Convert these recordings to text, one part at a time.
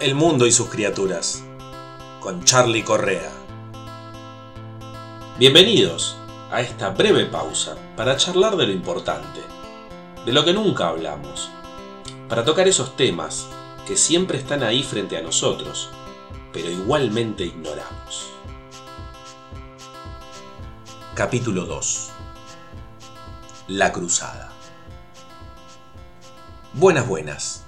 El mundo y sus criaturas, con Charlie Correa. Bienvenidos a esta breve pausa para charlar de lo importante, de lo que nunca hablamos, para tocar esos temas que siempre están ahí frente a nosotros, pero igualmente ignoramos. Capítulo 2 La Cruzada Buenas, buenas.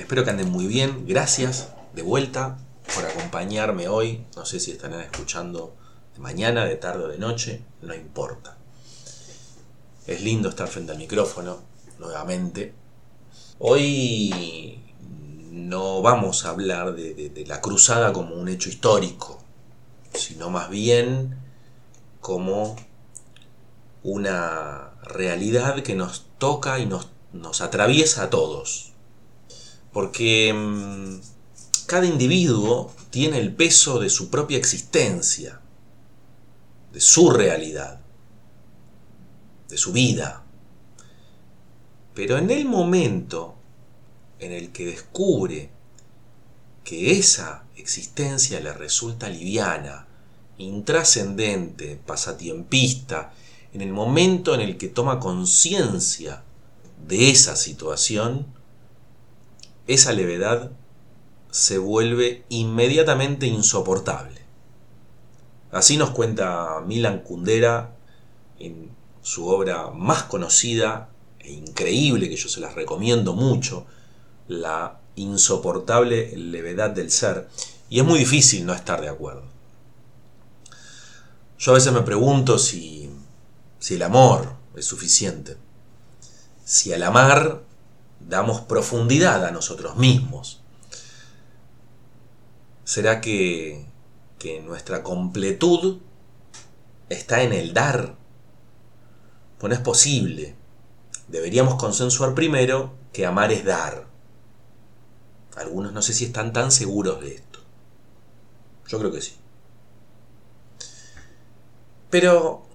Espero que anden muy bien. Gracias de vuelta por acompañarme hoy. No sé si estarán escuchando de mañana, de tarde o de noche. No importa. Es lindo estar frente al micrófono nuevamente. Hoy no vamos a hablar de, la cruzada como un hecho histórico, sino más bien como una realidad que nos toca y nos atraviesa a todos. Porque mm, cada individuo tiene el peso de su propia existencia, de su realidad, de su vida. Pero en el momento en el que descubre que esa existencia le resulta liviana, intrascendente, pasatiempista, en el momento en el que toma conciencia de esa situación, esa levedad se vuelve inmediatamente insoportable. Así nos cuenta Milan Kundera en su obra más conocida e increíble, que yo se las recomiendo mucho, La insoportable levedad del ser, y es muy difícil no estar de acuerdo. Yo a veces me pregunto si, si el amor es suficiente si al amar damos profundidad a nosotros mismos? ¿Será que, que nuestra completud está en el dar? Pues no es posible. Deberíamos consensuar primero que amar es dar. Algunos no sé si están tan seguros de esto. Yo creo que sí. Pero,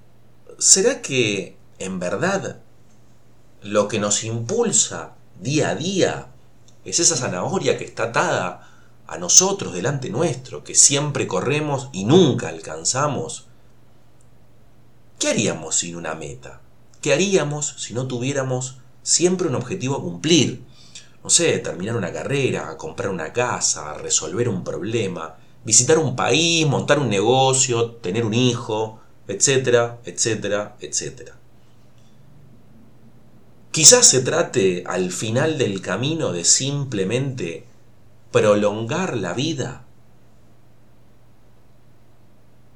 ¿será que en verdad lo que nos impulsa día a día es esa zanahoria que está atada a nosotros delante nuestro, que siempre corremos y nunca alcanzamos. ¿Qué haríamos sin una meta? ¿Qué haríamos si no tuviéramos siempre un objetivo a cumplir? No sé, terminar una carrera, comprar una casa, resolver un problema, visitar un país, montar un negocio, tener un hijo, etcétera, etcétera, etcétera. Quizás se trate al final del camino de simplemente prolongar la vida.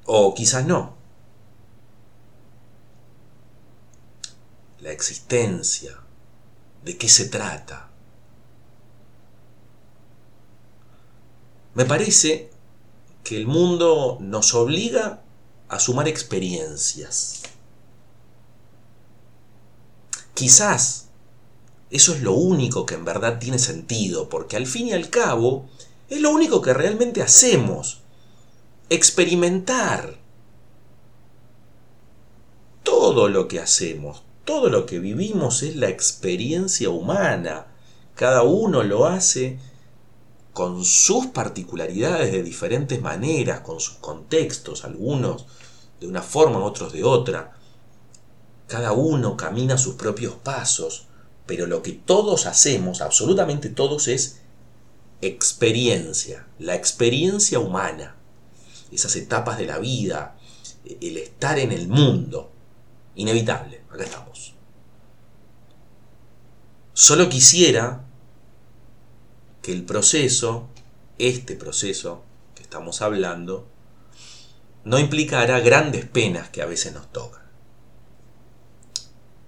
O quizás no. La existencia. ¿De qué se trata? Me parece que el mundo nos obliga a sumar experiencias. Quizás eso es lo único que en verdad tiene sentido, porque al fin y al cabo es lo único que realmente hacemos. Experimentar. Todo lo que hacemos, todo lo que vivimos es la experiencia humana. Cada uno lo hace con sus particularidades de diferentes maneras, con sus contextos, algunos de una forma, otros de otra. Cada uno camina sus propios pasos, pero lo que todos hacemos, absolutamente todos, es experiencia, la experiencia humana, esas etapas de la vida, el estar en el mundo, inevitable, acá estamos. Solo quisiera que el proceso, este proceso que estamos hablando, no implicara grandes penas que a veces nos tocan.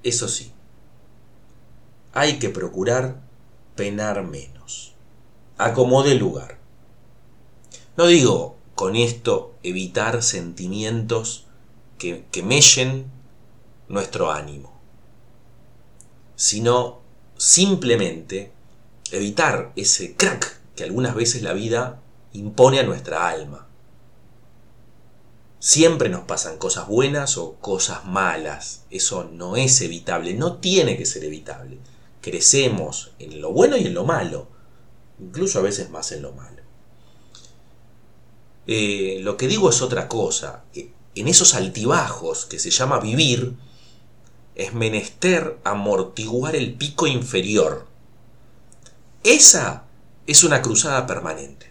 Eso sí, hay que procurar penar menos. Acomode lugar. No digo con esto evitar sentimientos que, que mellen nuestro ánimo, sino simplemente evitar ese crack que algunas veces la vida impone a nuestra alma. Siempre nos pasan cosas buenas o cosas malas. Eso no es evitable, no tiene que ser evitable. Crecemos en lo bueno y en lo malo. incluso a veces más en lo malo. Eh, lo que digo es otra cosa. En esos altibajos que se llama vivir, es menester amortiguar el pico inferior. Esa es una cruzada permanente.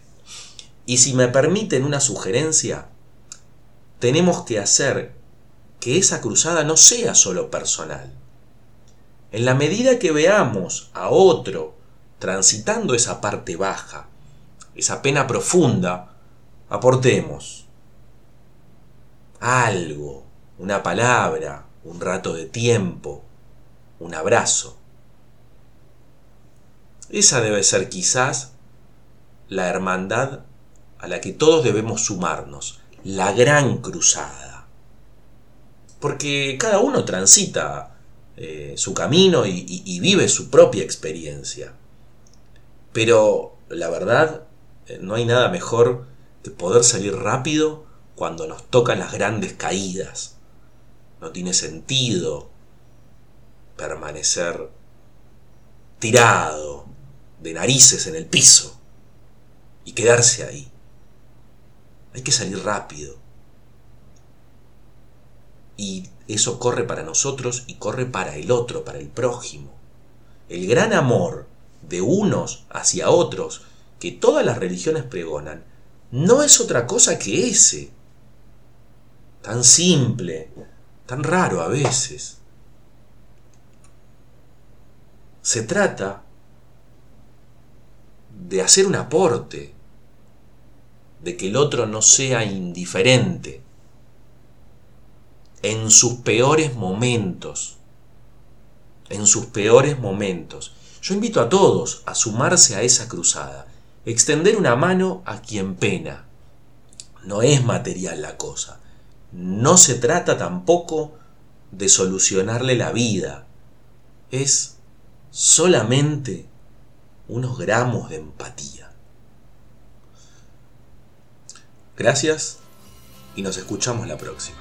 Y si me permiten una sugerencia, tenemos que hacer que esa cruzada no sea solo personal. En la medida que veamos a otro transitando esa parte baja, esa pena profunda, aportemos algo, una palabra, un rato de tiempo, un abrazo. Esa debe ser quizás la hermandad a la que todos debemos sumarnos, la gran cruzada. Porque cada uno transita eh, su camino y, vive su propia experiencia. Pero la verdad, eh, no hay nada mejor que poder salir rápido cuando nos tocan las grandes caídas. No tiene sentido permanecer tirado de narices en el piso y quedarse ahí. Hay que salir rápido. Y eso corre para nosotros y corre para el otro, para el prójimo. El gran amor de unos hacia otros que todas las religiones pregonan no es otra cosa que ese. Tan simple, tan raro a veces. Se trata de hacer un aporte, de que el otro no sea indiferente en sus peores momentos, en sus peores momentos. Yo invito a todos a sumarse a esa cruzada, extender una mano a quien pena. No es material la cosa, no se trata tampoco de solucionarle la vida, es solamente unos gramos de empatía. Gracias y nos escuchamos la próxima.